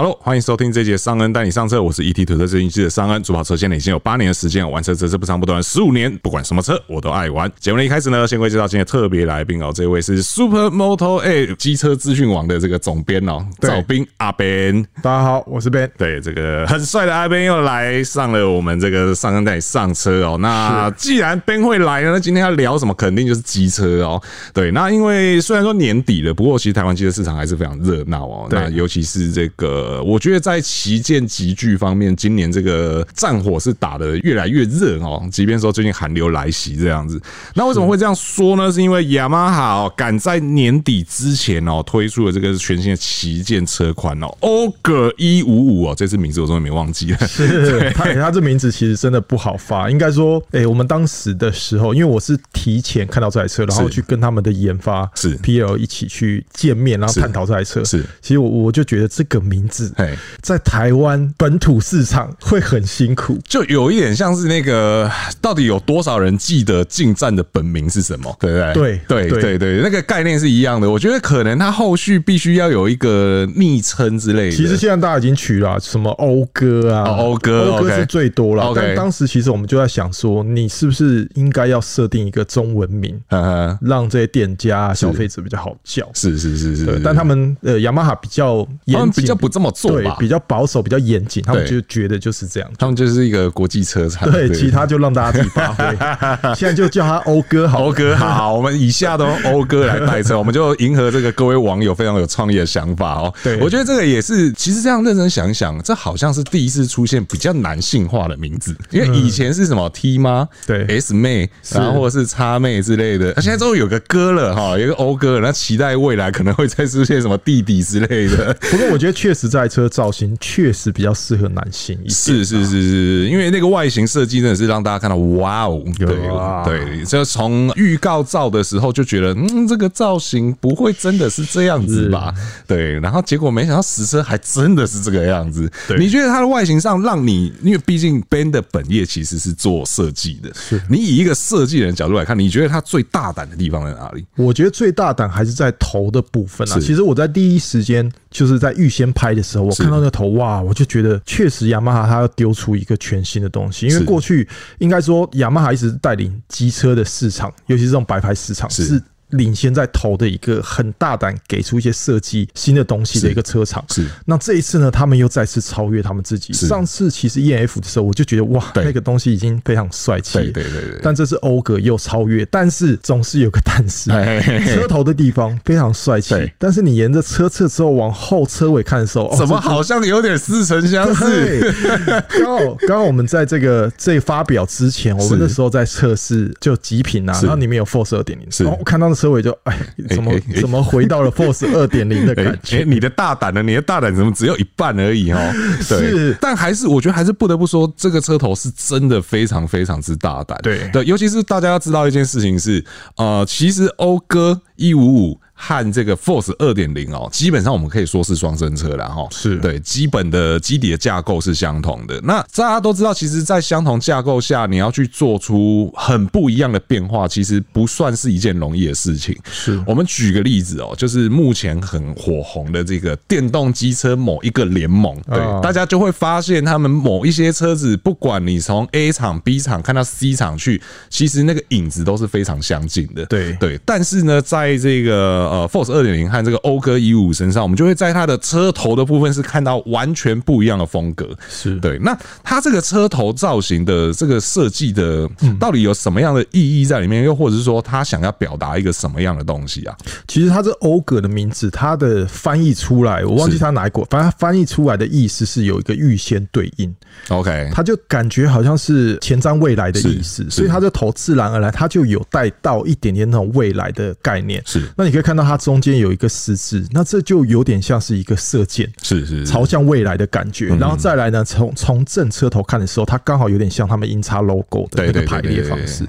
Hello，欢迎收听这节尚恩带你上车，我是 ET 土车摄影机的尚恩。主跑车线已经有八年的时间，玩车车是不长不短十五年，不管什么车我都爱玩。节目的一开始呢，先会介绍今天特别来宾哦，这位是 Super Moto A 机车资讯网的这个总编哦，赵斌阿 Ben。大家好，我是 Ben。对，这个很帅的阿 Ben 又来上了我们这个尚恩带你上车哦。那既然 Ben 会来呢，那今天要聊什么？肯定就是机车哦。对，那因为虽然说年底了，不过其实台湾机车市场还是非常热闹哦。那尤其是这个。呃，我觉得在旗舰集聚方面，今年这个战火是打得越来越热哦。即便说最近寒流来袭这样子，那为什么会这样说呢？是因为雅马哈哦赶在年底之前哦推出了这个全新的旗舰车款哦，欧格一五五哦，这次名字我终于没忘记了。是，他他这名字其实真的不好发，应该说，哎，我们当时的时候，因为我是提前看到这台车，然后去跟他们的研发是 PL 一起去见面，然后探讨这台车。是，其实我我就觉得这个名字。在台湾本土市场会很辛苦，就有一点像是那个，到底有多少人记得进站的本名是什么？对不对？对对对对，那个概念是一样的。我觉得可能他后续必须要有一个昵称之类的。其实现在大家已经取了什么欧哥啊，欧哥，欧哥是最多了。但当时其实我们就在想说，你是不是应该要设定一个中文名，让这些店家消费者比较好叫？是是是是。但他们呃，雅马哈比较他们比较不这么。对，比较保守，比较严谨，他们就觉得就是这样。他们就是一个国际车厂。对，其他就让大家自己发挥。现在就叫他欧哥好，欧哥好。我们以下都欧哥来代车，我们就迎合这个各位网友非常有创意的想法哦。对，我觉得这个也是，其实这样认真想一想，这好像是第一次出现比较男性化的名字，因为以前是什么 T 吗？对，S 妹，然后或者是叉妹之类的。那现在终于有个哥了哈，有个欧哥，那期待未来可能会再出现什么弟弟之类的。不过我觉得确实在。这台车造型确实比较适合男性一些，是是是是，因为那个外形设计真的是让大家看到哇哦，对对，就从预告照的时候就觉得，嗯，这个造型不会真的是这样子吧？对，然后结果没想到实车还真的是这个样子。你觉得它的外形上让你，因为毕竟 Ben 的本业其实是做设计的，是你以一个设计人的角度来看，你觉得它最大胆的地方在哪里？我觉得最大胆还是在头的部分啊。其实我在第一时间就是在预先拍的时候，我看到那个头，哇，我就觉得确实雅马哈它要丢出一个全新的东西，因为过去应该说雅马哈一直带领机车的市场，尤其是这种白牌市场是。领先在头的一个很大胆给出一些设计新的东西的一个车厂，是。那这一次呢，他们又再次超越他们自己。上次其实 ENF 的时候，我就觉得哇，那个东西已经非常帅气。对对对。但这次欧格又超越，但是总是有个但是，车头的地方非常帅气。但是你沿着车侧之后往后车尾看的时候，怎么好像有点似曾相识？刚好刚好我们在这个这发表之前，我们那时候在测试就极品啊，然后里面有 Force 二点零，然后我看到。车尾就哎，怎么怎么回到了 Force 二点零的感觉？你的大胆呢？你的大胆怎么只有一半而已哦？对，但还是我觉得还是不得不说，这个车头是真的非常非常之大胆。对对，尤其是大家要知道一件事情是，呃，其实讴歌一五五。和这个 Force 二点零哦，基本上我们可以说是双生车了哈。是对，基本的基底的架构是相同的。那大家都知道，其实，在相同架构下，你要去做出很不一样的变化，其实不算是一件容易的事情。是我们举个例子哦，就是目前很火红的这个电动机车某一个联盟，对，大家就会发现他们某一些车子，不管你从 A 厂、B 厂看到 C 厂去，其实那个影子都是非常相近的。对对，但是呢，在这个呃，Force 二点零和这个讴歌一五五身上，我们就会在它的车头的部分是看到完全不一样的风格。是对，那它这个车头造型的这个设计的，到底有什么样的意义在里面？又或者是说，它想要表达一个什么样的东西啊？其实它这讴歌的名字，它的翻译出来，我忘记它哪一国，反正它翻译出来的意思是有一个预先对应。OK，它就感觉好像是前瞻未来的意思，所以它的头自然而然，它就有带到一点点那种未来的概念。是，那你可以看到。那它中间有一个十字，那这就有点像是一个射箭，是是朝向未来的感觉。然后再来呢，从从正车头看的时候，它刚好有点像他们音叉 logo 的那个排列方式。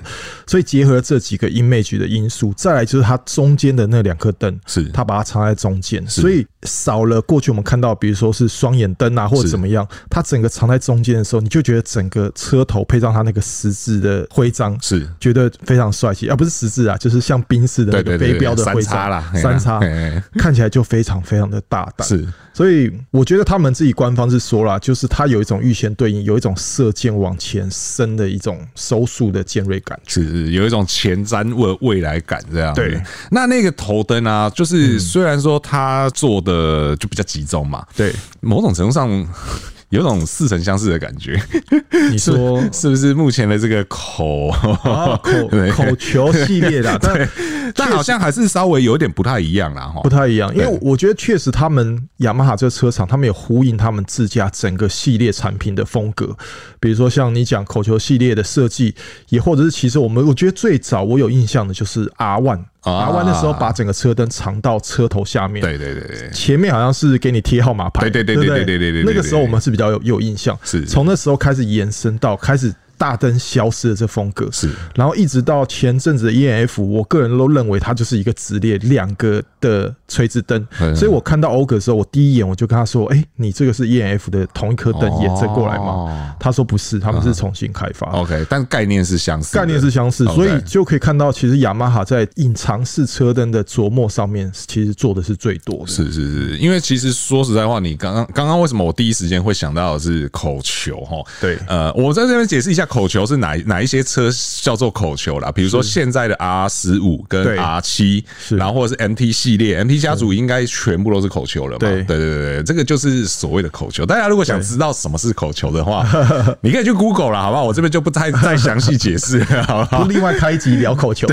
所以结合这几个 image 的因素，再来就是它中间的那两颗灯，是它把它藏在中间，所以少了过去我们看到，比如说是双眼灯啊，或者怎么样，它整个藏在中间的时候，你就觉得整个车头配上它那个十字的徽章，是觉得非常帅气，而不是十字啊，就是像宾士的那个飞镖的徽章。叉三叉，看起来就非常非常的大胆。是，所以我觉得他们自己官方是说了，就是它有一种预先对应，有一种射箭往前伸的一种收束的尖锐感，是有一种前瞻未未来感这样。对，那那个头灯啊，就是虽然说它做的就比较集中嘛，对，某种程度上。有种似曾相识的感觉，你说是不是？目前的这个口、啊、口 口球系列的，但但好像还是稍微有点不太一样啦，哈，不太一样。因为我觉得确实，他们雅马哈这个车厂，他们有呼应他们自家整个系列产品的风格。比如说像你讲口球系列的设计，也或者是其实我们我觉得最早我有印象的就是 R One。R One 的时候，把整个车灯藏到车头下面。对对对对，前面好像是给你贴号码牌。对对对对对对对，那个时候我们是比较有有印象。是，从那时候开始延伸到开始。大灯消失的这风格。是，然后一直到前阵子的 E N F，我个人都认为它就是一个直列两个的垂直灯，所以我看到欧格的时候，我第一眼我就跟他说：“哎，你这个是 E N F 的同一颗灯延伸过来吗？”他说：“不是，他们是重新开发。” OK，但概念是相似，概念是相似，所以就可以看到，其实雅马哈在隐藏式车灯的琢磨上面，其实做的是最多的。是是是，因为其实说实在话，你刚刚刚刚为什么我第一时间会想到的是口球？哈，对，呃，我在这边解释一下，口球是哪。哪一些车叫做口球啦？比如说现在的 R 十五跟 R 七，然后或者是 MT 系列，MT 家族应该全部都是口球了嘛？对对对对，这个就是所谓的口球。大家如果想知道什么是口球的话，你可以去 Google 了，好不好？我这边就不太再详细解释，好 不好？另外开一集聊口球。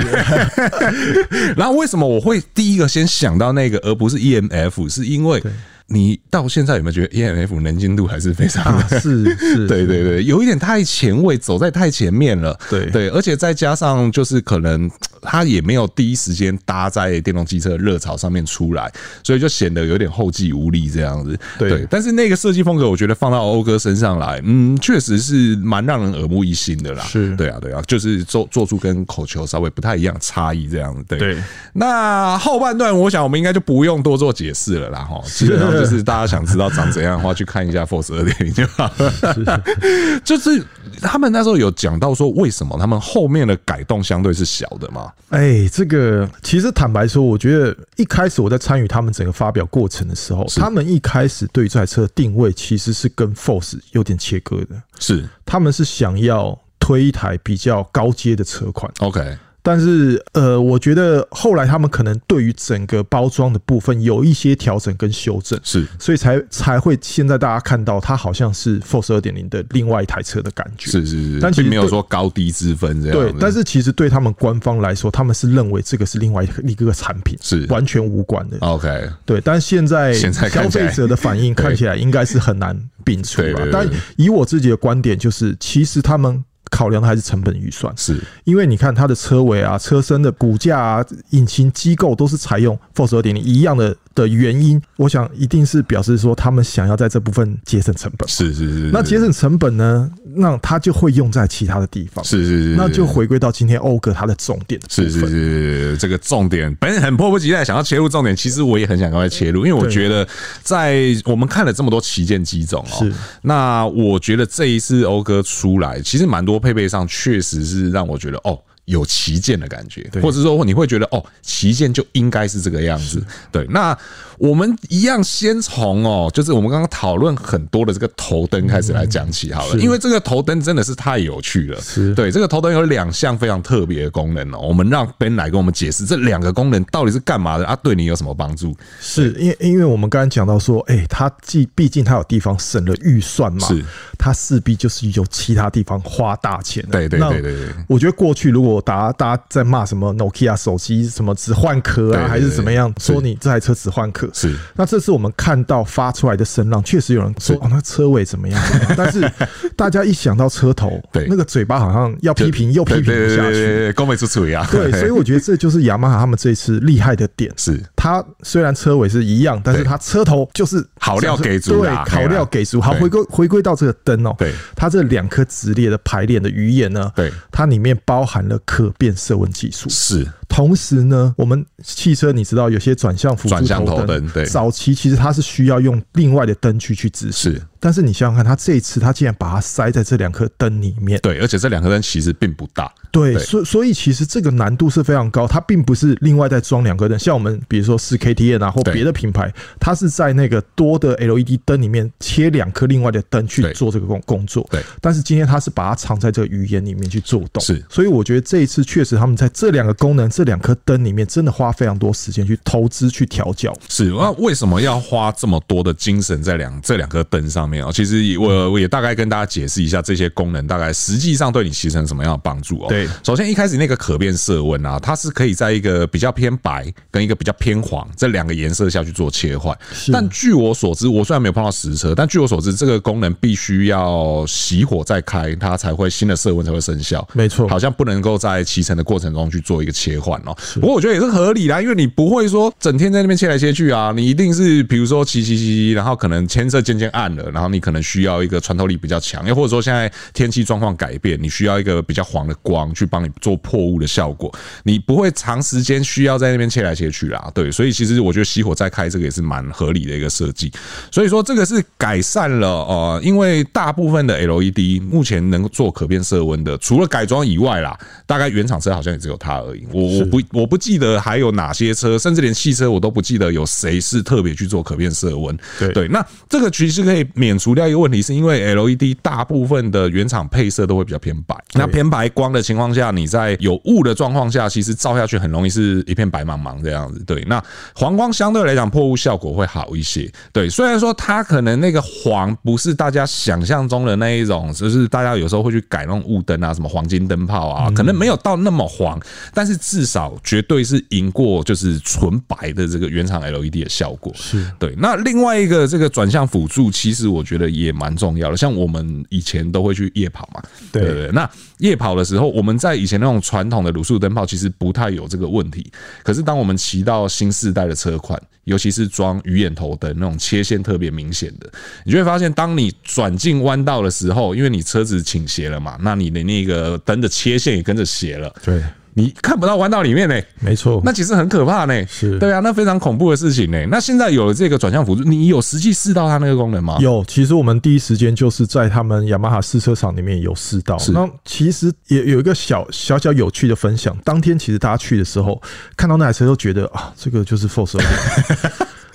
然后为什么我会第一个先想到那个，而不是 EMF？是因为。你到现在有没有觉得 EMF 能进度还是非常？是 是，对对对，有一点太前卫，走在太前面了。对对，而且再加上就是可能它也没有第一时间搭在电动汽车热潮上面出来，所以就显得有点后继无力这样子。对，但是那个设计风格，我觉得放到欧哥身上来，嗯，确实是蛮让人耳目一新的啦。是，对啊对啊，就是做做出跟口球稍微不太一样差异这样子。对，对那后半段，我想我们应该就不用多做解释了啦。哈，基本上。就是大家想知道长怎样的话，去看一下 Force 二点零就好了。就是他们那时候有讲到说，为什么他们后面的改动相对是小的嘛？哎，这个其实坦白说，我觉得一开始我在参与他们整个发表过程的时候，他们一开始对这台车的定位其实是跟 Force 有点切割的。是，他们是想要推一台比较高阶的车款。OK。但是，呃，我觉得后来他们可能对于整个包装的部分有一些调整跟修正，是，所以才才会现在大家看到它好像是 Force 二点零的另外一台车的感觉，是是是，但其实没有说高低之分这样。对，但是其实对他们官方来说，他们是认为这个是另外一个一个产品，是完全无关的。OK，对，但现在消费者的反应看起来应该是很难摒除吧？但以我自己的观点，就是其实他们。考量的还是成本预算，是因为你看它的车尾啊、车身的骨架啊、引擎机构都是采用 Force 二点零一样的的原因，我想一定是表示说他们想要在这部分节省成本。是是是，那节省成本呢？那它就会用在其他的地方。是是是，那就回归到今天謳歌它的重点。是是是，这个重点本人很迫不及待想要切入重点，其实我也很想赶快切入，因为我觉得在我们看了这么多旗舰机种哦，是那我觉得这一次欧哥出来，其实蛮多配备上确实是让我觉得哦。有旗舰的感觉，或者说你会觉得哦，旗舰就应该是这个样子。对，那我们一样先从哦，就是我们刚刚讨论很多的这个头灯开始来讲起好了，因为这个头灯真的是太有趣了。是，对，这个头灯有两项非常特别的功能哦，我们让 Ben 来跟我们解释这两个功能到底是干嘛的啊？对你有什么帮助？是因为因为我们刚刚讲到说，哎，它既毕竟它有地方省了预算嘛，是，它势必就是有其他地方花大钱。对对对对对，我觉得过去如果大家大家在骂什么 Nokia 手机什么只换壳啊，还是怎么样？说你这台车只换壳是。那这次我们看到发出来的声浪，确实有人说哦，那车尾怎么样？但是大家一想到车头，对那个嘴巴好像要批评又批评不下去，高美出嘴啊。对，所以我觉得这就是雅马哈他们这一次厉害的点。是它虽然车尾是一样，但是它车头就是好料给足，对，好料给足。好，回归回归到这个灯哦，对，它这两颗直列的排列的鱼眼呢，对，它里面包含了可变色温技术，是。同时呢，我们汽车你知道有些转向辅助头灯，对，早期其实它是需要用另外的灯具去指示。但是你想想看，他这一次他竟然把它塞在这两颗灯里面，对，而且这两颗灯其实并不大，对，所所以其实这个难度是非常高，它并不是另外再装两颗灯，像我们比如说四 K T N 啊或别的品牌，它是在那个多的 LED 灯里面切两颗另外的灯去做这个工工作，对，但是今天它是把它藏在这个语言里面去做动，是，所以我觉得这一次确实他们在这两个功能、这两颗灯里面真的花非常多时间去投资去调教，是，那为什么要花这么多的精神在两这两颗灯上面啊？其实我。呃，我也大概跟大家解释一下这些功能，大概实际上对你骑乘什么样的帮助哦。对，首先一开始那个可变色温啊，它是可以在一个比较偏白跟一个比较偏黄这两个颜色下去做切换。但据我所知，我虽然没有碰到实车，但据我所知，这个功能必须要熄火再开，它才会新的色温才会生效。没错，好像不能够在骑乘的过程中去做一个切换哦。不过我觉得也是合理啦，因为你不会说整天在那边切来切去啊，你一定是比如说骑骑骑，然后可能牵色渐渐暗了，然后你可能需要。一个穿透力比较强，又或者说现在天气状况改变，你需要一个比较黄的光去帮你做破雾的效果，你不会长时间需要在那边切来切去啦。对，所以其实我觉得熄火再开这个也是蛮合理的一个设计。所以说这个是改善了呃，因为大部分的 LED 目前能做可变色温的，除了改装以外啦，大概原厂车好像也只有它而已。我我不我不记得还有哪些车，甚至连汽车我都不记得有谁是特别去做可变色温。对对，那这个其实可以免除掉一个问题是。因为 LED 大部分的原厂配色都会比较偏白，那偏白光的情况下，你在有雾的状况下，其实照下去很容易是一片白茫茫这样子。对，那黄光相对来讲破雾效果会好一些。对，虽然说它可能那个黄不是大家想象中的那一种，就是大家有时候会去改那种雾灯啊，什么黄金灯泡啊，可能没有到那么黄，但是至少绝对是赢过就是纯白的这个原厂 LED 的效果。是对。那另外一个这个转向辅助，其实我觉得也蛮重。重要的，像我们以前都会去夜跑嘛，对对对。那夜跑的时候，我们在以前那种传统的卤素灯泡其实不太有这个问题。可是当我们骑到新世代的车款，尤其是装鱼眼头灯那种切线特别明显的，你就会发现，当你转进弯道的时候，因为你车子倾斜了嘛，那你的那个灯的切线也跟着斜了，对。你看不到弯道里面呢，没错，那其实很可怕呢，是对啊，那非常恐怖的事情呢。那现在有了这个转向辅助，你有实际试到它那个功能吗？有，其实我们第一时间就是在他们雅马哈试车场里面有试到。那其实也有一个小小小有趣的分享，当天其实大家去的时候看到那台车都觉得啊，这个就是 Force。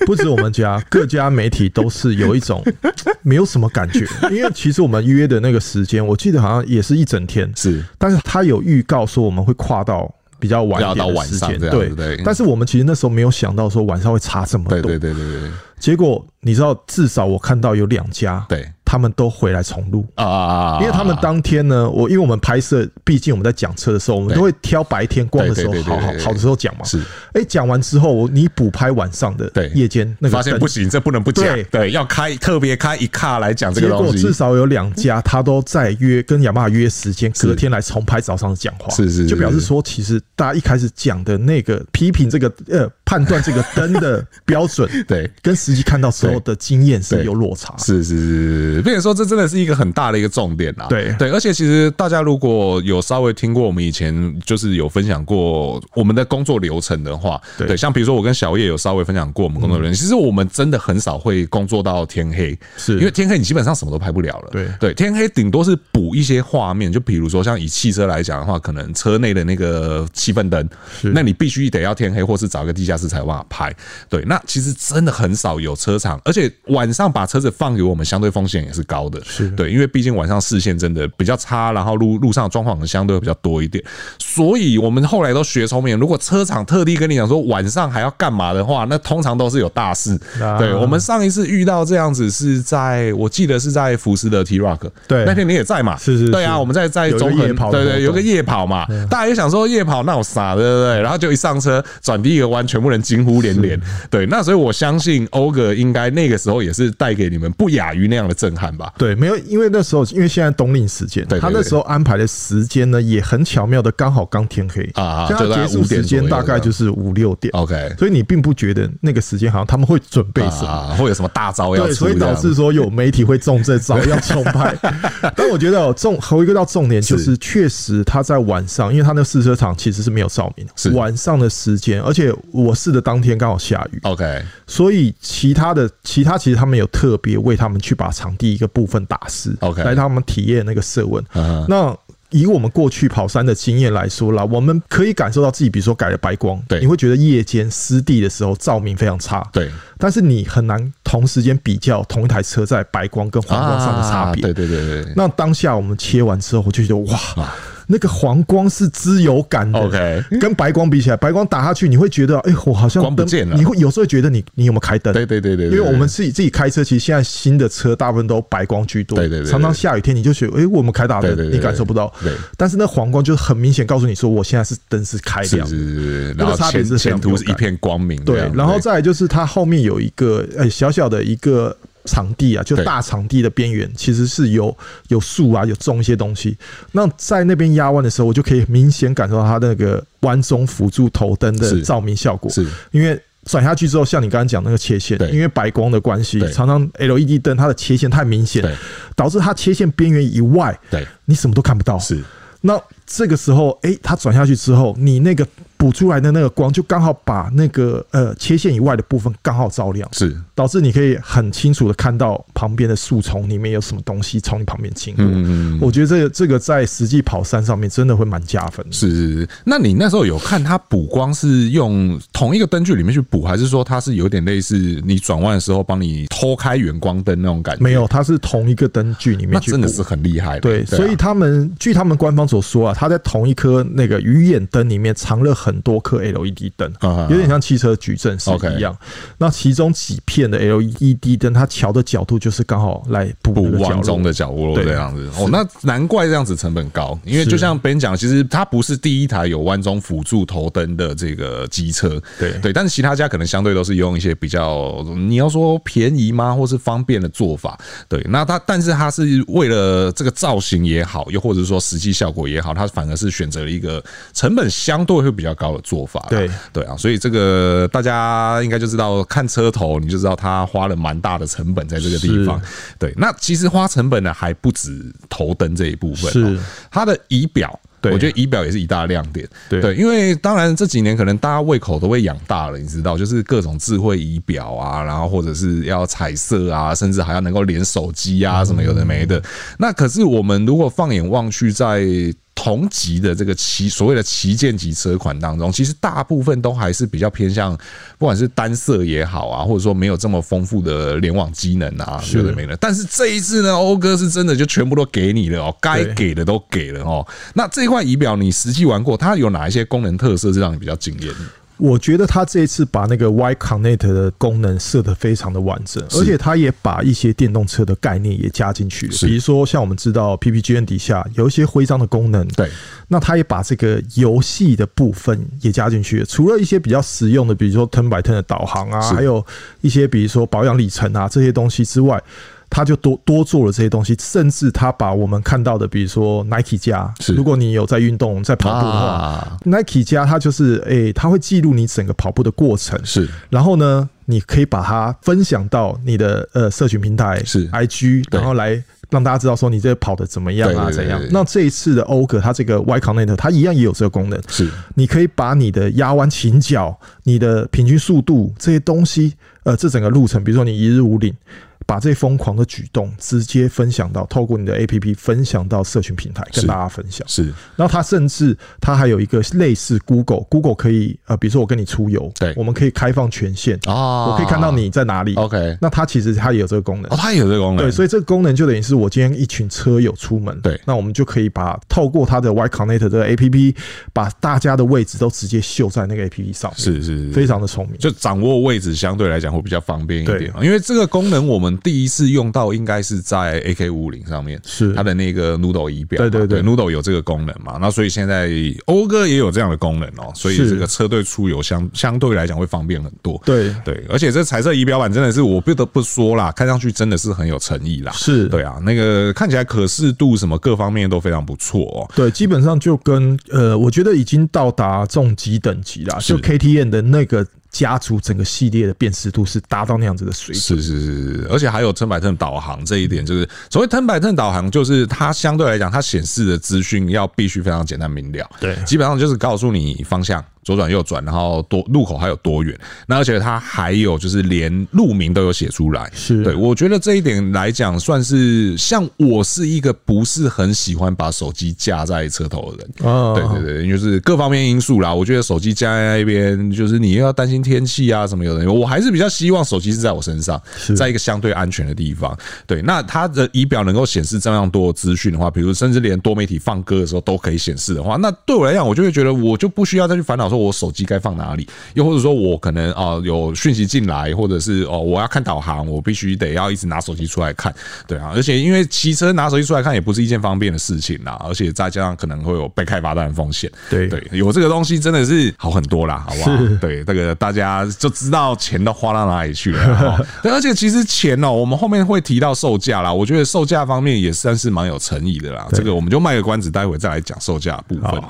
不止我们家，各家媒体都是有一种 没有什么感觉，因为其实我们约的那个时间，我记得好像也是一整天，是，但是他有预告说我们会跨到比较晚一点的时间，对。对，但是我们其实那时候没有想到说晚上会差这么多，对对对对对，结果你知道，至少我看到有两家，对。他们都回来重录啊，因为他们当天呢，我因为我们拍摄，毕竟我们在讲车的时候，我们都会挑白天光的时候，好好好的时候讲嘛。是，哎，讲完之后，你补拍晚上的夜间那个，发现不行，这不能不讲，对，要开特别开一卡来讲这个东西。结果至少有两家，他都在约跟雅马哈约时间，隔天来重拍早上的讲话，是是，就表示说，其实大家一开始讲的那个批评这个呃判断这个灯的 标准，对，跟实际看到时候的经验是有落差，是是是。并且说，这真的是一个很大的一个重点啊！对对，而且其实大家如果有稍微听过我们以前就是有分享过我们的工作流程的话，对，像比如说我跟小叶有稍微分享过我们工作流程，其实我们真的很少会工作到天黑，是因为天黑你基本上什么都拍不了了。对对，天黑顶多是补一些画面，就比如说像以汽车来讲的话，可能车内的那个气氛灯，那你必须得要天黑，或是找一个地下室才有办法拍。对，那其实真的很少有车场，而且晚上把车子放给我们，相对风险也是高的，是对，因为毕竟晚上视线真的比较差，然后路路上的状况相对比较多一点，所以我们后来都学聪明。如果车厂特地跟你讲说晚上还要干嘛的话，那通常都是有大事。对，我们上一次遇到这样子是在我记得是在福斯的 T Rock，对，那天你也在嘛？是是，对啊，我们在在中横，对对，有个夜跑嘛，大家也想说夜跑那有啥，对不对？然后就一上车转第一个弯，全部人惊呼连连。对，那所以我相信欧格应该那个时候也是带给你们不亚于那样的震撼吧？对，没有，因为那时候因为现在冬令时间，他那时候安排的时间呢也很巧妙的刚好刚天黑啊，就结束时间大概就是五六点。OK，所以你并不觉得那个时间好像他们会准备什么，会有什么大招要出？对，所以导致说有媒体会中这招要 重拍。但我觉得重回归到重点就是，确实他在晚上，因为他那个试车场其实是没有照明，是晚上的时间，而且我试的当天刚好下雨。OK，所以其他的其他其实他们有特别为他们去把场地一个部分打湿，OK，来他们体验那个色温。那以我们过去跑山的经验来说啦，我们可以感受到自己，比如说改了白光，对，你会觉得夜间湿地的时候照明非常差，对。但是你很难同时间比较同一台车在白光跟黄光上的差别，对对对对。那当下我们切完之后，我就觉得哇。那个黄光是滋有感的，OK，跟白光比起来，白光打下去，你会觉得，哎，我好像光不见了。你会有时候觉得你你有没有开灯？对对对对，因为我们自己自己开车，其实现在新的车大部分都白光居多，对对对。常常下雨天你就觉得，哎，我们开大灯，你感受不到。对。但是那黄光就很明显告诉你说，我现在是灯是开亮，是是是。然后差别是前途是一片光明。对。然后再来就是它后面有一个，哎，小小的一个。场地啊，就大场地的边缘，其实是有有树啊，有种一些东西。那在那边压弯的时候，我就可以明显感受到它那个弯中辅助头灯的照明效果。是，因为转下去之后，像你刚刚讲那个切线，因为白光的关系，常常 LED 灯它的切线太明显，导致它切线边缘以外，对，你什么都看不到。是，那这个时候，哎，它转下去之后，你那个。补出来的那个光就刚好把那个呃切线以外的部分刚好照亮，是导致你可以很清楚的看到旁边的树丛里面有什么东西从你旁边经过。嗯，我觉得这个这个在实际跑山上面真的会蛮加分的。是是是，那你那时候有看它补光是用同一个灯具里面去补，还是说它是有点类似你转弯的时候帮你偷开远光灯那种感觉？没有，它是同一个灯具里面去补，真的是很厉害。对，所以他们据他们官方所说啊，他在同一颗那个鱼眼灯里面藏了很。多颗 LED 灯，有点像汽车矩阵是一样。那其中几片的 LED 灯，它调的角度就是刚好来补补弯中的角落这样子。哦，那难怪这样子成本高，因为就像别人讲，其实它不是第一台有弯中辅助头灯的这个机车。对对，但是其他家可能相对都是用一些比较，你要说便宜吗，或是方便的做法。对，那它但是它是为了这个造型也好，又或者说实际效果也好，它反而是选择了一个成本相对会比较。高的做法，对对啊，所以这个大家应该就知道，看车头你就知道他花了蛮大的成本在这个地方。对，那其实花成本呢还不止头灯这一部分，是它的仪表。对，我觉得仪表也是一大亮点。对，因为当然这几年可能大家胃口都会养大了，你知道，就是各种智慧仪表啊，然后或者是要彩色啊，甚至还要能够连手机啊，什么有的没的。那可是我们如果放眼望去，在同级的这个旗所谓的旗舰级车款当中，其实大部分都还是比较偏向，不管是单色也好啊，或者说没有这么丰富的联网机能啊，有的没了。但是这一次呢，欧哥是真的就全部都给你了哦，该给的都给了哦。那这块仪表你实际玩过，它有哪一些功能特色是让你比较惊艳？我觉得他这一次把那个 Y Connect 的功能设得非常的完整，而且他也把一些电动车的概念也加进去了。比如说，像我们知道 PPGN 底下有一些徽章的功能，对，那他也把这个游戏的部分也加进去了。除了一些比较实用的，比如说 Turn by Turn 的导航啊，还有一些比如说保养里程啊这些东西之外。他就多多做了这些东西，甚至他把我们看到的，比如说 Nike 加，如果你有在运动、在跑步的话，Nike 加它就是，诶，它会记录你整个跑步的过程，是。然后呢，你可以把它分享到你的呃社群平台，是 IG，然后来让大家知道说你这个跑的怎么样啊，怎样。那这一次的謳歌，它这个 Y Connect，它一样也有这个功能，是。你可以把你的压弯倾角、你的平均速度这些东西，呃，这整个路程，比如说你一日五岭。把这疯狂的举动直接分享到，透过你的 APP 分享到社群平台，跟大家分享。是，然后他甚至他还有一个类似 Google，Google 可以呃，比如说我跟你出游，对，我们可以开放权限啊，我可以看到你在哪里。OK，那它其实它也有这个功能，哦，它也有这个功能。对，所以这个功能就等于是我今天一群车友出门，对，那我们就可以把透过它的 Y Connect 这个 APP，把大家的位置都直接秀在那个 APP 上面。是是，非常的聪明，就掌握位置相对来讲会比较方便一点。因为这个功能我们。们第一次用到应该是在 AK 五五零上面，是它的那个 Noodle 仪表，对对对，Noodle 有这个功能嘛？那所以现在讴歌也有这样的功能哦，所以这个车队出游相相对来讲会方便很多。对对，而且这彩色仪表板真的是我不得不说啦，看上去真的是很有诚意啦。是对啊，那个看起来可视度什么各方面都非常不错哦。对，基本上就跟呃，我觉得已经到达重级等级啦，就 KTM 的那个。家族整个系列的辨识度是达到那样子的水准，是是是。是，而且还有 turn by turn 导航这一点，就是所谓 turn by turn 导航，就是它相对来讲，它显示的资讯要必须非常简单明了，对，基本上就是告诉你方向。左转右转，然后多路口还有多远？那而且它还有就是连路名都有写出来。是对，我觉得这一点来讲，算是像我是一个不是很喜欢把手机架在车头的人。啊，对对对，就是各方面因素啦。我觉得手机架在那边，就是你又要担心天气啊什么有的，我还是比较希望手机是在我身上，在一个相对安全的地方。对，那它的仪表能够显示这样多资讯的话，比如甚至连多媒体放歌的时候都可以显示的话，那对我来讲，我就会觉得我就不需要再去烦恼。说我手机该放哪里？又或者说我可能啊有讯息进来，或者是哦我要看导航，我必须得要一直拿手机出来看，对啊，而且因为骑车拿手机出来看也不是一件方便的事情啦，而且再加上可能会有被开罚单的风险，对对，有这个东西真的是好很多啦，好不好？对，这个大家就知道钱都花到哪里去了。对，而且其实钱哦，我们后面会提到售价啦，我觉得售价方面也算是蛮有诚意的啦。这个我们就卖个关子，待会再来讲售价部分。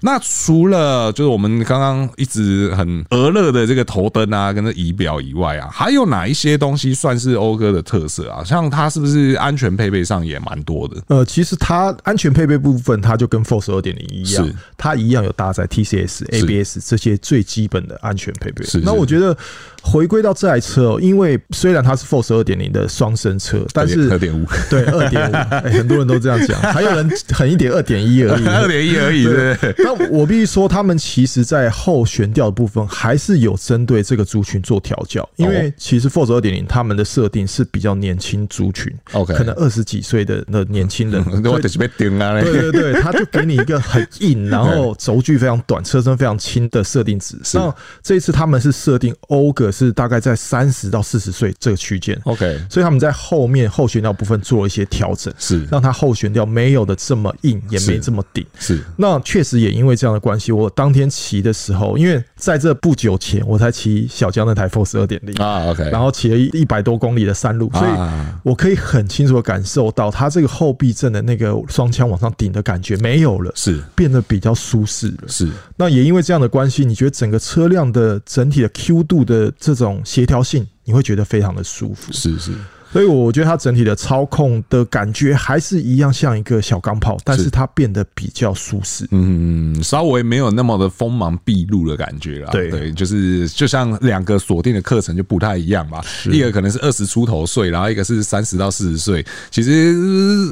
那除了就是我们刚刚。一直很俄勒的这个头灯啊，跟这仪表以外啊，还有哪一些东西算是讴歌的特色啊？像它是不是安全配备上也蛮多的？呃，其实它安全配备部分，它就跟 Force 二点零一样，它一样有搭载 TCS、ABS 这些最基本的安全配备。那我觉得。回归到这台车哦，因为虽然它是 Force 二点零的双生车，但是二点五对二点五，很多人都这样讲，还有人狠一点二点一而已，二点一而已。对，那我必须说，他们其实在后悬吊的部分还是有针对这个族群做调教，因为其实 Force 二点零他们的设定是比较年轻族群，OK，可能二十几岁的那年轻人，对对对，他就给你一个很硬，然后轴距非常短，车身非常轻的设定值。那这一次他们是设定謳歌。是大概在三十到四十岁这个区间，OK，所以他们在后面后悬吊部分做了一些调整，是。让它后悬吊没有的这么硬，也没这么顶，是。那确实也因为这样的关系，我当天骑的时候，因为在这不久前我才骑小江那台 Force 二点零啊，OK，然后骑了一百多公里的山路，所以我可以很清楚的感受到它这个后避震的那个双枪往上顶的感觉没有了，是变得比较舒适了，是。那也因为这样的关系，你觉得整个车辆的整体的 Q 度的这种协调性，你会觉得非常的舒服。是是。所以我觉得它整体的操控的感觉还是一样像一个小钢炮，但是它变得比较舒适，嗯，稍微没有那么的锋芒毕露的感觉啦。对对，就是就像两个锁定的课程就不太一样吧，一个可能是二十出头岁，然后一个是三十到四十岁。其实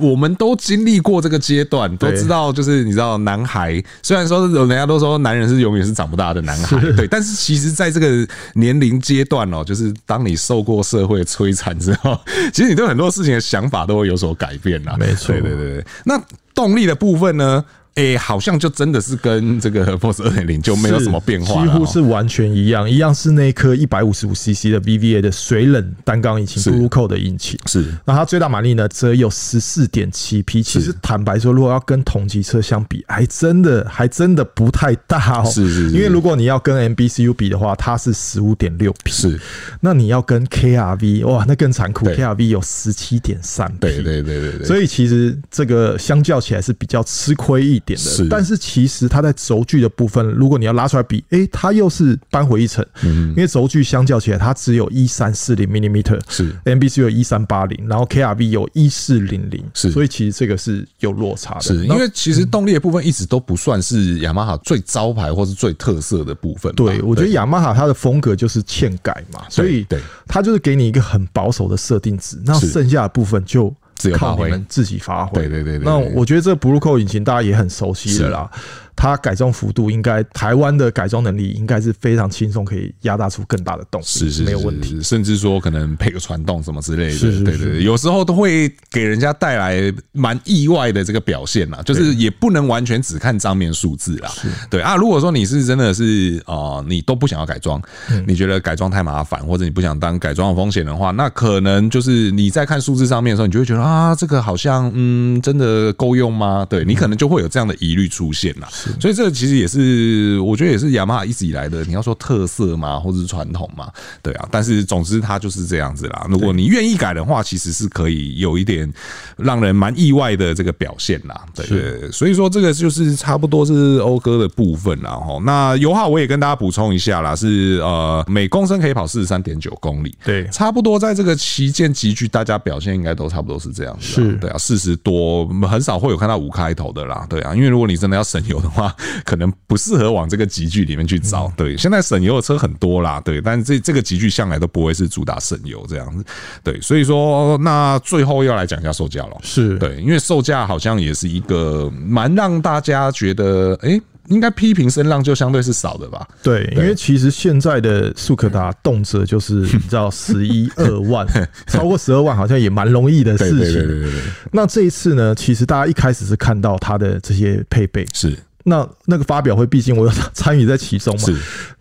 我们都经历过这个阶段，都知道就是你知道，男孩虽然说人家都说男人是永远是长不大的男孩，对，但是其实在这个年龄阶段哦，就是当你受过社会摧残之后。其实你对很多事情的想法都会有所改变啦，没错，对对对。那动力的部分呢？诶、欸，好像就真的是跟这个 Force 二点零就没有什么变化，几乎是完全一样，一样是那颗一百五十五 CC 的 VVA 的水冷单缸引擎，Blue Coat 的引擎。是，那它最大马力呢，则有十四点七匹。其实坦白说，如果要跟同级车相比，还真的还真的不太大哦。是是，因为如果你要跟 MBCU 比的话，它是十五点六匹。是，那你要跟 KRV 哇，那更残酷，KRV 有十七点三匹。对对对对对。所以其实这个相较起来是比较吃亏一点。点的，但是其实它在轴距的部分，如果你要拉出来比，哎、欸，它又是扳回一城，嗯，因为轴距相较起来，它只有一三四零 millimeter，是。MBC 有一三八零，然后 KRV 有一四零零，是，所以其实这个是有落差的，是因为其实动力的部分一直都不算是雅马哈最招牌或是最特色的部分，对，我觉得雅马哈它的风格就是欠改嘛，所以对，它就是给你一个很保守的设定值，那剩下的部分就。靠你们自己发挥。对对对，那我觉得这个 Blue Coat 引擎大家也很熟悉的啦。它改装幅度应该台湾的改装能力应该是非常轻松，可以压大出更大的动力，是是没有问题。甚至说可能配个传动什么之类的，是是是对对对，有时候都会给人家带来蛮意外的这个表现啦，就是也不能完全只看账面数字啦。对啊，如果说你是真的是啊，你都不想要改装，你觉得改装太麻烦，或者你不想当改装的风险的话，那可能就是你在看数字上面的时候，你就会觉得啊，这个好像嗯，真的够用吗？对你可能就会有这样的疑虑出现啦。所以这个其实也是，我觉得也是雅马哈一直以来的，你要说特色嘛，或者是传统嘛，对啊。但是总之它就是这样子啦。如果你愿意改的话，其实是可以有一点让人蛮意外的这个表现啦。对对，所以说这个就是差不多是讴歌的部分啦。哈，那油耗我也跟大家补充一下啦，是呃每公升可以跑四十三点九公里，对，差不多在这个旗舰级距，大家表现应该都差不多是这样子。是，对啊，四十多很少会有看到五开头的啦。对啊，因为如果你真的要省油的话，可能不适合往这个集聚里面去找。对，现在省油的车很多啦，对，但是这这个集聚向来都不会是主打省油这样子。对，所以说那最后要来讲一下售价了。是对，因为售价好像也是一个蛮让大家觉得，哎，应该批评声浪就相对是少的吧？对，因为其实现在的速可达动辄就是你知道 十一二万，超过十二万好像也蛮容易的事情。对对对对。那这一次呢，其实大家一开始是看到它的这些配备是。那那个发表会，毕竟我有参与在其中嘛。是。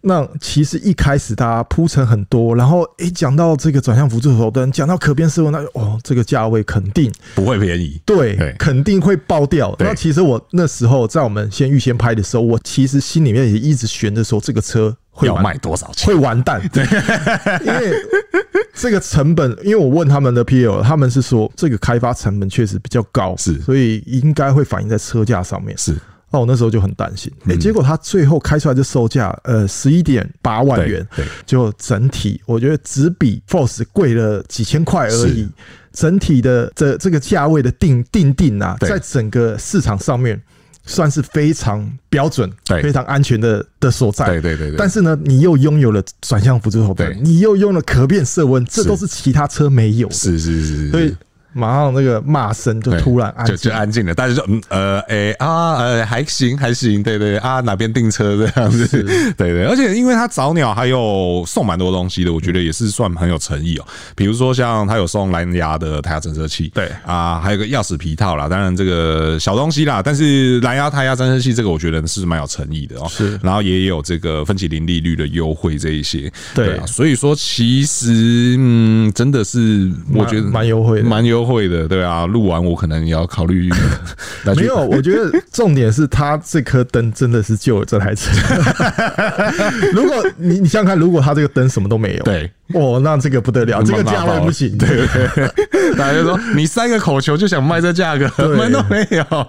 那其实一开始大家铺陈很多，然后诶讲到这个转向辅助头灯，讲到可变色温，那哦这个价位肯定不会便宜，对，肯定会爆掉。那其实我那时候在我们先预先拍的时候，我其实心里面也一直悬着说，这个车会要卖多少钱，会完蛋。对，因为这个成本，因为我问他们的 PL，他们是说这个开发成本确实比较高，是，所以应该会反映在车价上面。是。那我那时候就很担心，哎，结果他最后开出来的售价，呃，十一点八万元，就整体我觉得只比 Force 贵了几千块而已。整体的这这个价位的定定定啊，在整个市场上面算是非常标准、非常安全的的所在。对对对。但是呢，你又拥有了转向辅助头灯，你又用了可变色温，这都是其他车没有的。是是是。所以。马上那个骂声就突然安静，就就安静了。大家就，嗯呃诶、欸、啊呃还行还行，对对啊哪边订车这样子，对对。而且因为他早鸟还有送蛮多东西的，我觉得也是算很有诚意哦。比如说像他有送蓝牙的胎压侦测器，对啊，还有个钥匙皮套啦，当然这个小东西啦。但是蓝牙胎压侦测器这个我觉得是蛮有诚意的哦。是，然后也有这个分期零利率的优惠这一些，对啊。所以说其实嗯真的是我觉得蛮优惠的，蛮优。会的，对啊，录完我可能也要考虑。没有，我觉得重点是他这颗灯真的是救了这台车。如果你你想想看，如果他这个灯什么都没有，对。哦，那这个不得了，这个价位不行。对对对，大家就说你三个口球就想卖这价格，门都没有。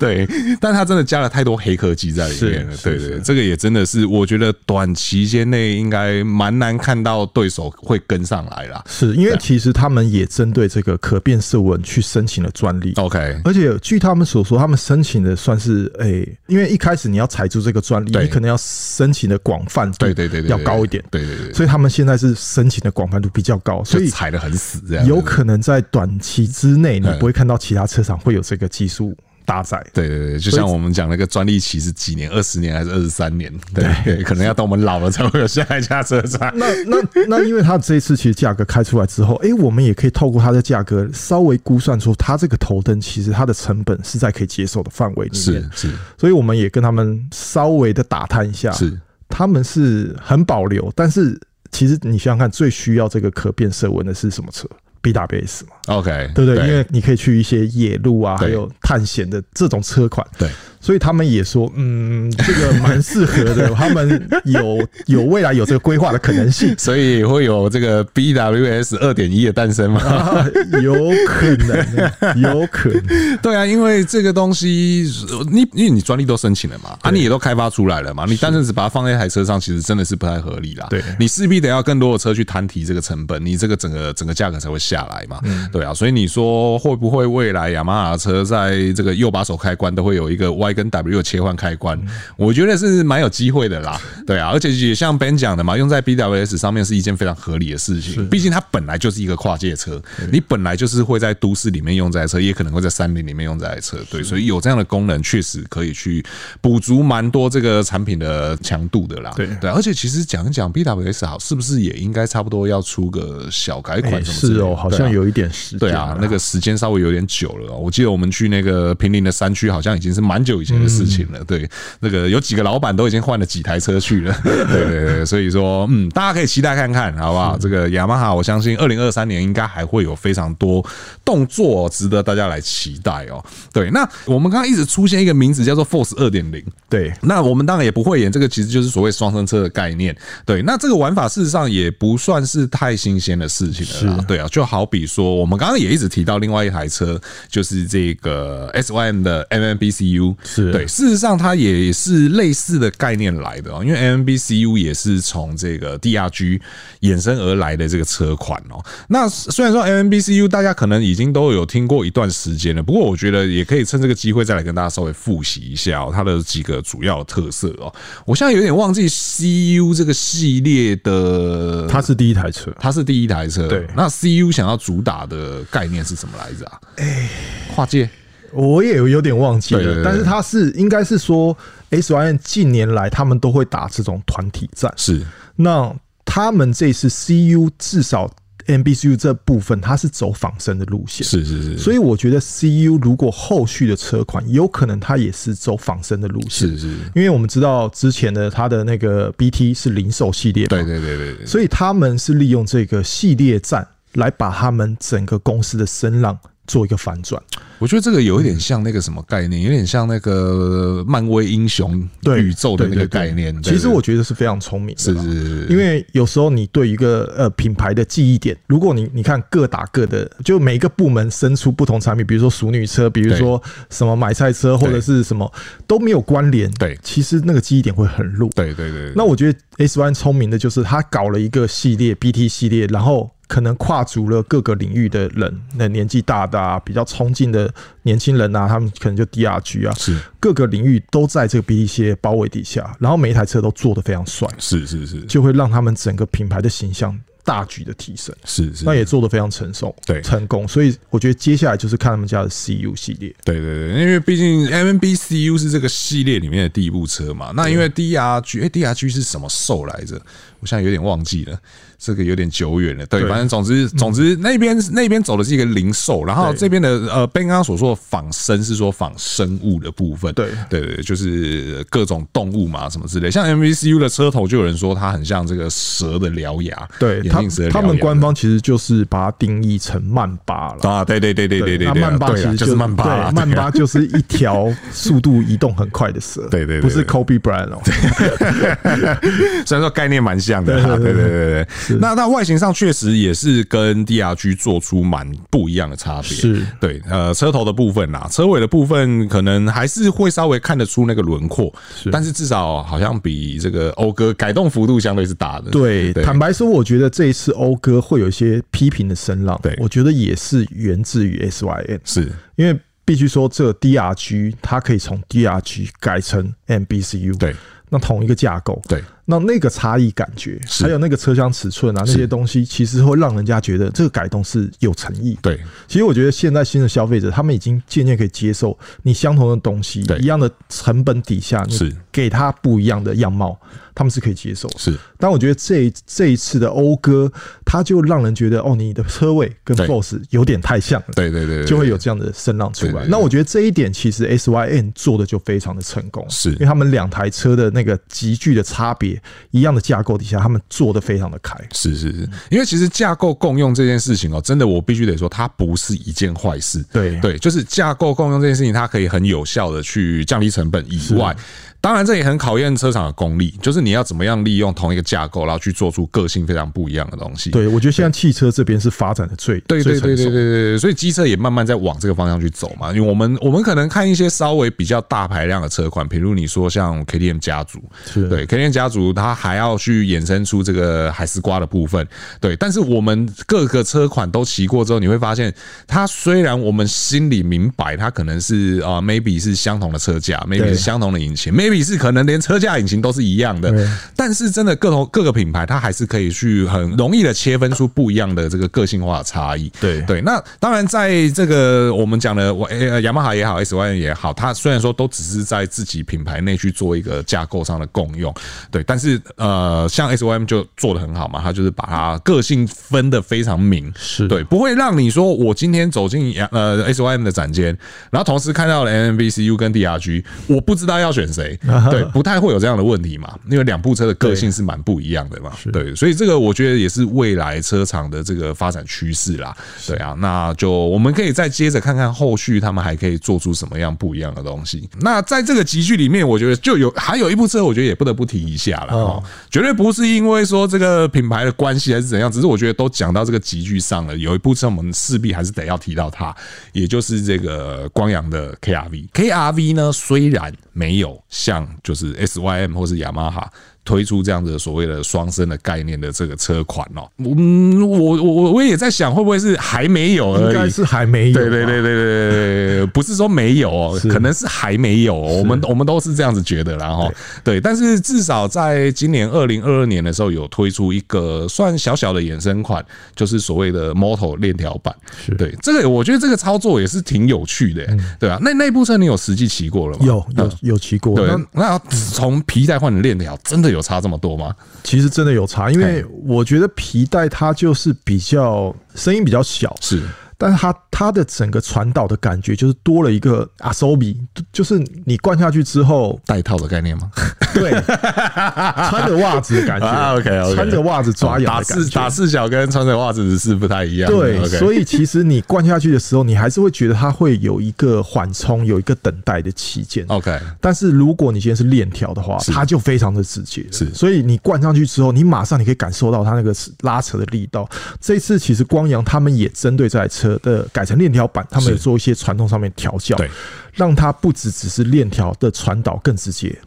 对，但他真的加了太多黑科技在里面了。对对，这个也真的是，我觉得短期间内应该蛮难看到对手会跟上来啦。是因为其实他们也针对这个可变色纹去申请了专利。OK，而且据他们所说，他们申请的算是诶，因为一开始你要踩住这个专利，你可能要申请的广泛，对对对，要高一点。对对对，所以他们现在是。申请的广泛度比较高，所以踩的很死，这样有可能在短期之内，你不会看到其他车厂会有这个技术搭载。对对对，就像我们讲那个专利期是几年，二十年还是二十三年？对，可能要等我们老了才会有下一家车厂。那那那，因为它这一次其实价格开出来之后，哎，我们也可以透过它的价格稍微估算出，它这个头灯其实它的成本是在可以接受的范围里面。是是，所以我们也跟他们稍微的打探一下，是他们是很保留，但是。其实你想想看，最需要这个可变色纹的是什么车？BWS 嘛，OK，对不对？因为你可以去一些野路啊，还有探险的这种车款，对。所以他们也说，嗯，这个蛮适合的。他们有有未来有这个规划的可能性，所以会有这个 BWS 二点一的诞生吗？啊，有可能，有可能。对啊，因为这个东西，你因为你专利都申请了嘛，啊，你也都开发出来了嘛，你单纯只把它放在一台车上，其实真的是不太合理啦。对，你势必得要更多的车去摊提这个成本，你这个整个整个价格才会下来嘛。对啊，所以你说会不会未来雅马哈车在这个右把手开关都会有一个 Y 跟 W 切换开关，我觉得是蛮有机会的啦。对啊，而且也像 Ben 讲的嘛，用在 BWS 上面是一件非常合理的事情。毕竟它本来就是一个跨界车，你本来就是会在都市里面用这台车，也可能会在山林里面用这台车。对，所以有这样的功能，确实可以去补足蛮多这个产品的强度的啦。对对，而且其实讲一讲 BWS 好，是不是也应该差不多要出个小改款什么？是哦，好像有一点时间。对啊，那个时间稍微有点久了。我记得我们去那个平林的山区，好像已经是蛮久以前的事情了。对，那个有几个老板都已经换了几台车去了。对对对，所以说，嗯，大家可以期待看看，好不好？这个雅马哈，我相信二零二三年应该还会有非常多动作值得大家来期待哦。对，那我们刚刚一直出现一个名字叫做 Force 二点零。对，那我们当然也不会演这个，其实就是所谓双生车的概念。对，那这个玩法事实上也不算是太新鲜的事情了。对啊，就好比说，我们刚刚也一直提到另外一台车，就是这个 SYM 的 MMBCU。是对，事实上它也是类似的概念来的哦，因为 MMBCU 也是从这个 DRG 衍生而来的这个车款哦。那虽然说 MMBCU 大家可能已经都有听过一段时间了，不过我觉得也可以趁这个机会再来跟大家稍微复习一下哦，它的几个主要的特色哦。我现在有点忘记 CU 这个系列的，它是第一台车，它是第一台车。对，那 CU 想要主打的概念是什么来着啊？哎，跨界，我也有有点忘记了。但是他是应该是说 S Y N 近年来他们都会打这种团体战。是，那他们这次 CU 至少。MBCU 这部分它是走仿生的路线，是是是，所以我觉得 CU 如果后续的车款有可能它也是走仿生的路线，是是，因为我们知道之前的它的那个 BT 是零售系列，对对对对，所以他们是利用这个系列战来把他们整个公司的声浪做一个反转。我觉得这个有一点像那个什么概念，有点像那个漫威英雄宇宙的那个概念。其实我觉得是非常聪明的，是是是。因为有时候你对一个呃品牌的记忆点，如果你你看各打各的，就每一个部门生出不同产品，比如说熟女车，比如说什么买菜车，或者是什么都没有关联。对，其实那个记忆点会很弱。对对对。那我觉得 SYM 聪明的就是他搞了一个系列 BT 系列，然后。可能跨足了各个领域的人，那年纪大的啊，比较冲劲的年轻人啊，他们可能就 DRG 啊，是。各个领域都在这个 BT 包围底下，然后每一台车都做得非常帅，是是是，就会让他们整个品牌的形象大举的提升，是是，那也做得非常成熟，对，成功，所以我觉得接下来就是看他们家的 CU 系列，对对对，因为毕竟 MMBCU 是这个系列里面的第一部车嘛，那因为 DRG，哎，DRG 是什么兽来着？我现在有点忘记了。这个有点久远了，对，反正总之总之那边那边走的是一个零售，然后这边的呃，Ben 刚刚所说的仿生是说仿生物的部分，对。对对，就是各种动物嘛，什么之类，像 MVCU 的车头就有人说它很像这个蛇的獠牙，对，他他们官方其实就是把它定义成曼巴。了啊，对对对对对对，曼巴其实就是曼巴，曼巴就是一条 速度移动很快的蛇，对对，不是 Kobe Bryant 哦，虽然说概念蛮像的，对对对对。那它外形上确实也是跟 DRG 做出蛮不一样的差别，是对，呃，车头的部分呐，车尾的部分可能还是会稍微看得出那个轮廓，是，但是至少好像比这个讴歌改动幅度相对是大的。对，坦白说，我觉得这一次讴歌会有一些批评的声浪，对，我觉得也是源自于 SYN，是因为必须说这 DRG 它可以从 DRG 改成 MBCU，对，那同一个架构，对。那那个差异感觉，还有那个车厢尺寸啊，那些东西，其实会让人家觉得这个改动是有诚意。对，其实我觉得现在新的消费者，他们已经渐渐可以接受你相同的东西，一样的成本底下，你给他不一样的样貌，他们是可以接受。是，但我觉得这这一次的讴歌，它就让人觉得哦，你的车位跟 Force 有点太像了。对对对，就会有这样的声浪出来。那我觉得这一点其实 S Y N 做的就非常的成功，是因为他们两台车的那个急剧的差别。一样的架构底下，他们做的非常的开。是是是，因为其实架构共用这件事情哦，真的我必须得说，它不是一件坏事。对对，就是架构共用这件事情，它可以很有效的去降低成本以外。当然这也很考验车厂的功力，就是你要怎么样利用同一个架构，然后去做出个性非常不一样的东西。对，我觉得现在汽车这边是发展的最对对对对对对对，所以机车也慢慢在往这个方向去走嘛。因为我们我们可能看一些稍微比较大排量的车款，比如你说像 KTM 家族，对 KTM 家族，它还要去衍生出这个海丝瓜的部分。对，但是我们各个车款都骑过之后，你会发现，它虽然我们心里明白，它可能是啊，maybe 是相同的车架，maybe 是相同的引擎，maybe 是可能连车架引擎都是一样的，但是真的各同各个品牌，它还是可以去很容易的切分出不一样的这个个性化的差异。对。对，那当然在这个我们讲的我呃雅马哈也好，SYM 也好，它虽然说都只是在自己品牌内去做一个架构上的共用，对，但是呃，像 SYM 就做的很好嘛，它就是把它个性分的非常明，是。对，不会让你说我今天走进雅呃 SYM 的展间，然后同时看到了 MMBCU 跟 DRG，我不知道要选谁，对，不太会有这样的问题嘛，因为两部车的个性是蛮不一样的嘛，对，所以这个我觉得也是未来车厂的这个发展趋势啦，对啊，那就我们可以再接着看看后续他们还可以做出什么样不一样的东西。那在这个集聚里面，我觉得就有还有一部车，我觉得也不得不提一下了哦，绝对不是因为说这个品牌的关系还是怎样，只是我觉得都讲到这个集聚上了，有一部车我们势必还是得要提到它，也就是这个光阳的 KRV。KRV 呢，虽然没有像就是 SYM 或是雅马哈。推出这样子所谓的双生的概念的这个车款哦，嗯，我我我我也在想会不会是还没有而已，应该是还没有，对对对对对对，不是说没有哦，可能是还没有，我们我们都是这样子觉得啦齁，对，但是至少在今年二零二二年的时候有推出一个算小小的衍生款，就是所谓的 Moto 链条版，对，这个我觉得这个操作也是挺有趣的，对啊，那那部车你有实际骑过了吗？有有有骑过，对，那从皮带换成链条，真的有差这么多吗？其实真的有差，因为我觉得皮带它就是比较声音比较小，是。但是它它的整个传导的感觉就是多了一个阿索比，就是你灌下去之后带套的概念吗？对，穿着袜子的感觉。OK OK，穿着袜子抓痒。打四打四脚跟穿着袜子是不太一样。对，所以其实你灌下去的时候，你还是会觉得它会有一个缓冲，有一个等待的期间。OK，但是如果你现在是链条的话，它就非常的直接。是，所以你灌上去之后，你马上你可以感受到它那个拉扯的力道。这次其实光阳他们也针对这台车。的改成链条版，他们有做一些传动上面调教，对，让它不只只是链条的传导更直接，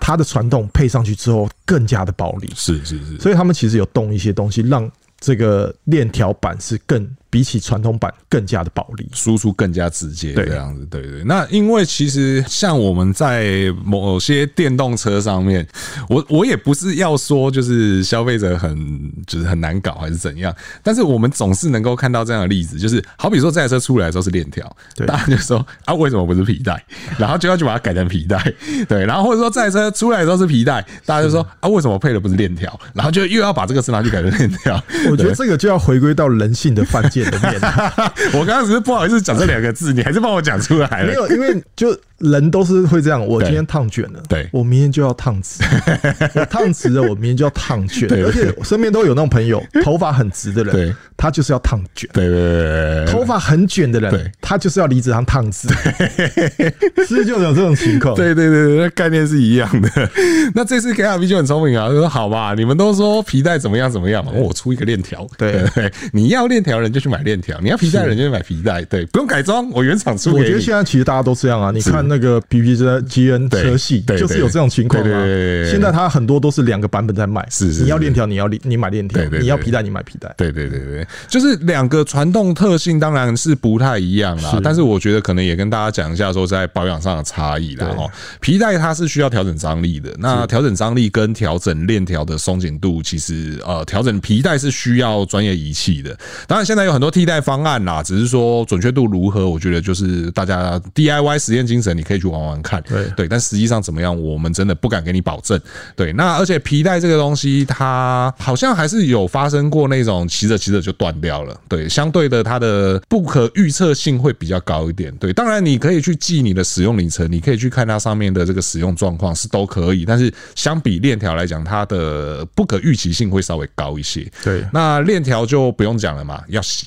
它的传动配上去之后更加的暴力，是是是，所以他们其实有动一些东西，让这个链条板是更。比起传统版更加的暴力，输出更加直接，这样子，对对。那因为其实像我们在某些电动车上面，我我也不是要说就是消费者很就是很难搞还是怎样，但是我们总是能够看到这样的例子，就是好比说这台车出来的时候是链条，大家就说啊为什么不是皮带，然后就要去把它改成皮带，对，然后或者说这台车出来的时候是皮带，大家就说啊为什么配的不是链条，然后就又要把这个车拿去改成链条。我觉得这个就要回归到人性的犯贱。我刚刚只是不好意思讲这两个字，你还是帮我讲出来了。没有，因为就。人都是会这样，我今天烫卷了，对，我明天就要烫直；我烫直了，我明天就要烫卷。而且我身边都有那种朋友，头发很直的人，对，他就是要烫卷。对对对，头发很卷的人，他就是要离子烫烫直。是不是就有这种情况？对对对，那概念是一样的。那这次 KRV 就很聪明啊，就说好吧，你们都说皮带怎么样怎么样嘛，我出一个链条。对对，你要链条人就去买链条，你要皮带人就买皮带。对，不用改装，我原厂出。我觉得现在其实大家都这样啊，你看。那个 PPGN 车系就是有这种情况嘛？现在它很多都是两个版本在卖，是是。你要链条，你要你买链条；你要皮带，你买皮带。对对对对，就是两个传动特性当然是不太一样啦。但是我觉得可能也跟大家讲一下，说在保养上的差异啦。哈，皮带它是需要调整张力的，那调整张力跟调整链条的松紧度，其实呃，调整皮带是需要专业仪器的。当然，现在有很多替代方案啦，只是说准确度如何，我觉得就是大家 DIY 实验精神。你可以去玩玩看，对对，但实际上怎么样，我们真的不敢给你保证。对，那而且皮带这个东西，它好像还是有发生过那种骑着骑着就断掉了。对，相对的，它的不可预测性会比较高一点。对，当然你可以去记你的使用里程，你可以去看它上面的这个使用状况是都可以。但是相比链条来讲，它的不可预期性会稍微高一些。对，那链条就不用讲了嘛，要洗。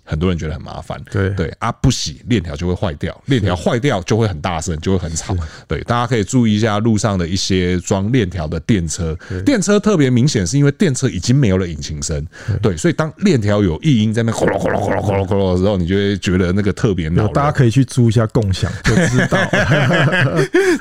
很多人觉得很麻烦。对对啊，不洗链条就会坏掉，链条坏掉就会很大声，就会很吵。对，大家可以注意一下路上的一些装链条的电车，电车特别明显是因为电车已经没有了引擎声，对，所以当链条有异音在那呼噜呼噜呼噜呼噜呼噜的时候，你就会觉得那个特别恼。大家可以去租一下共享，就知道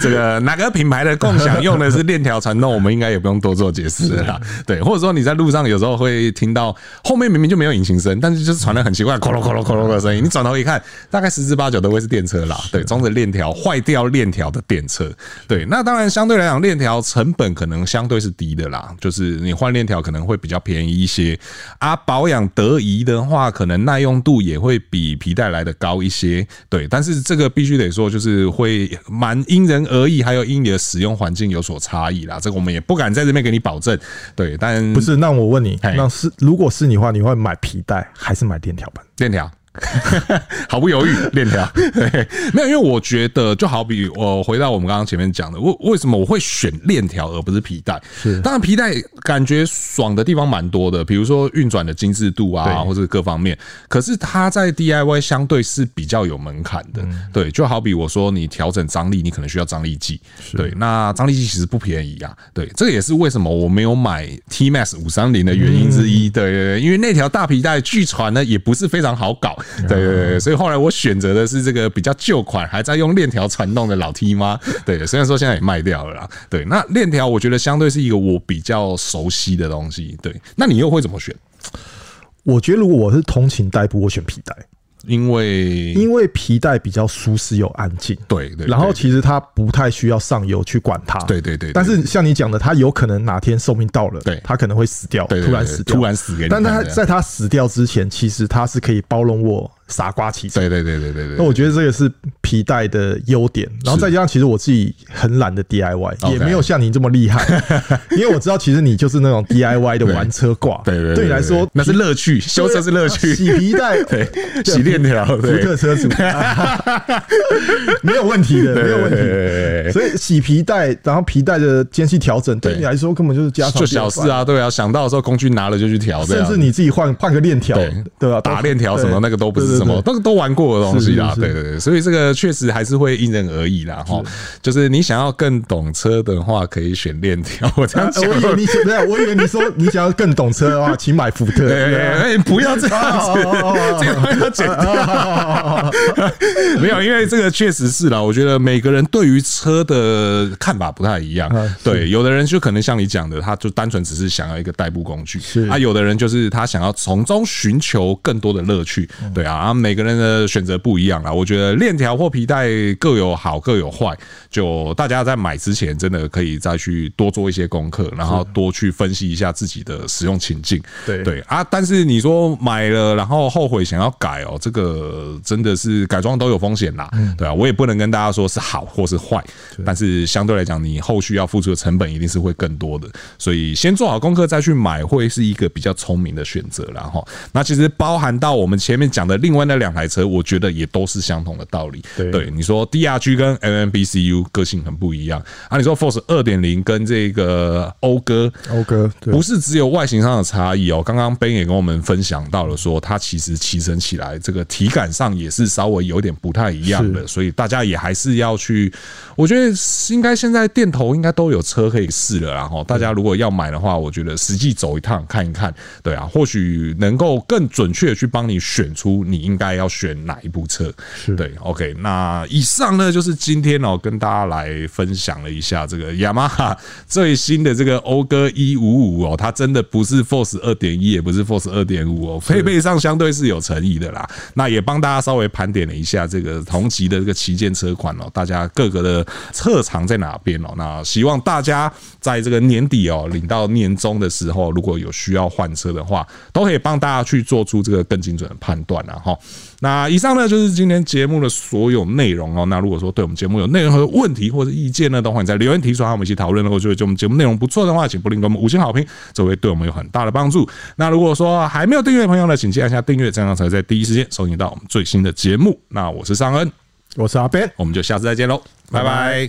这个哪个品牌的共享用的是链条传动，我们应该也不用多做解释了。对，或者说你在路上有时候会听到后面明明就没有引擎声，但是就是传来很奇怪“咕噜咕噜咕噜”的声音。你转头一看，大概十之八九都会是电车啦。对，装着链条坏掉链条的电车。对，那当然相对来讲，链条成本可能相对是低的啦，就是你换链条可能会比较便宜一些啊。保养得宜的话，可能耐用度也会比皮带来的高一些。对，但是这个必须得说，就是会蛮因人而异，还有因你的使用环境有所差异啦。这个我们也不敢在这边给你保证。对，但不是，那我问你，那是如果是你的话，你会买皮带还是买链条链条。毫不犹豫，链条。没有，因为我觉得就好比我回到我们刚刚前面讲的，为为什么我会选链条而不是皮带？是，当然皮带感觉爽的地方蛮多的，比如说运转的精致度啊，或者各方面。可是它在 DIY 相对是比较有门槛的，对，就好比我说你调整张力，你可能需要张力计，对，那张力计其实不便宜啊，对，这个也是为什么我没有买 T Max 五三零的原因之一，对对对，因为那条大皮带据传呢也不是非常好搞。对对对，所以后来我选择的是这个比较旧款，还在用链条传动的老 T 妈。对，虽然说现在也卖掉了啦。对，那链条我觉得相对是一个我比较熟悉的东西。对，那你又会怎么选？我觉得如果我是通勤代步，我选皮带。因为因为皮带比较舒适又安静，对对，然后其实它不太需要上游去管它，对对对。但是像你讲的，它有可能哪天寿命到了，对，它可能会死掉，突然死掉，突然死。但它在它死掉之前，其实它是可以包容我。傻瓜骑车，对对对对对对。那我觉得这个是皮带的优点，然后再加上其实我自己很懒的 DIY，也没有像你这么厉害，因为我知道其实你就是那种 DIY 的玩车挂，对对，对你来说那是乐趣，修车是乐趣，洗皮带，对，洗链条，福特车主，没有问题的，没有问题。所以洗皮带，然后皮带的间隙调整，对。你来说根本就是家常，就小事啊，对啊，想到的时候工具拿了就去调，甚至你自己换换个链条，对。吧？打链条什么那个都不是。什么都都玩过的东西啦，对对对，所以这个确实还是会因人而异啦哈。就是你想要更懂车的话，可以选链条。我这样讲，我以为你没有，我以为你说 你想要更懂车的话，请买福特。哎，不要这样子，这个话要剪掉。没有，因为这个确实是啦。我觉得每个人对于车的看法不太一样。对，有的人就可能像你讲的，他就单纯只是想要一个代步工具。是啊，有的人就是他想要从中寻求更多的乐趣。对啊。每个人的选择不一样啦，我觉得链条或皮带各有好各有坏，就大家在买之前真的可以再去多做一些功课，然后多去分析一下自己的使用情境。对对啊，但是你说买了然后后悔想要改哦，这个真的是改装都有风险啦。对啊，我也不能跟大家说是好或是坏，但是相对来讲，你后续要付出的成本一定是会更多的，所以先做好功课再去买，会是一个比较聪明的选择。然后，那其实包含到我们前面讲的另外。那两台车，我觉得也都是相同的道理。对，你说 DRG 跟 MMBCU 个性很不一样啊。你说 Force 二点零跟这个讴歌，讴歌不是只有外形上的差异哦。刚刚 Ben 也跟我们分享到了，说它其实骑乘起来这个体感上也是稍微有点不太一样的，所以大家也还是要去。我觉得应该现在店头应该都有车可以试了，然后大家如果要买的话，我觉得实际走一趟看一看，对啊，或许能够更准确的去帮你选出你。应该要选哪一部车？是对，OK。那以上呢，就是今天哦，跟大家来分享了一下这个雅马哈最新的这个讴歌一五五哦，它真的不是 Force 二点一，也不是 Force 二点五哦，配备上相对是有诚意的啦。那也帮大家稍微盘点了一下这个同级的这个旗舰车款哦，大家各个的侧长在哪边哦？那希望大家在这个年底哦，领到年终的时候，如果有需要换车的话，都可以帮大家去做出这个更精准的判断了哈。那以上呢，就是今天节目的所有内容哦。那如果说对我们节目有任何的问题或者意见呢，都欢迎在留言提出，和我们一起讨论。如果觉得我们节目内容不错的话，请不吝给我们五星好评，这会对我们有很大的帮助。那如果说还没有订阅的朋友呢，请记得按下订阅，这样才会在第一时间收听到我们最新的节目。那我是尚恩，我是阿 Ben，我们就下次再见喽，拜拜。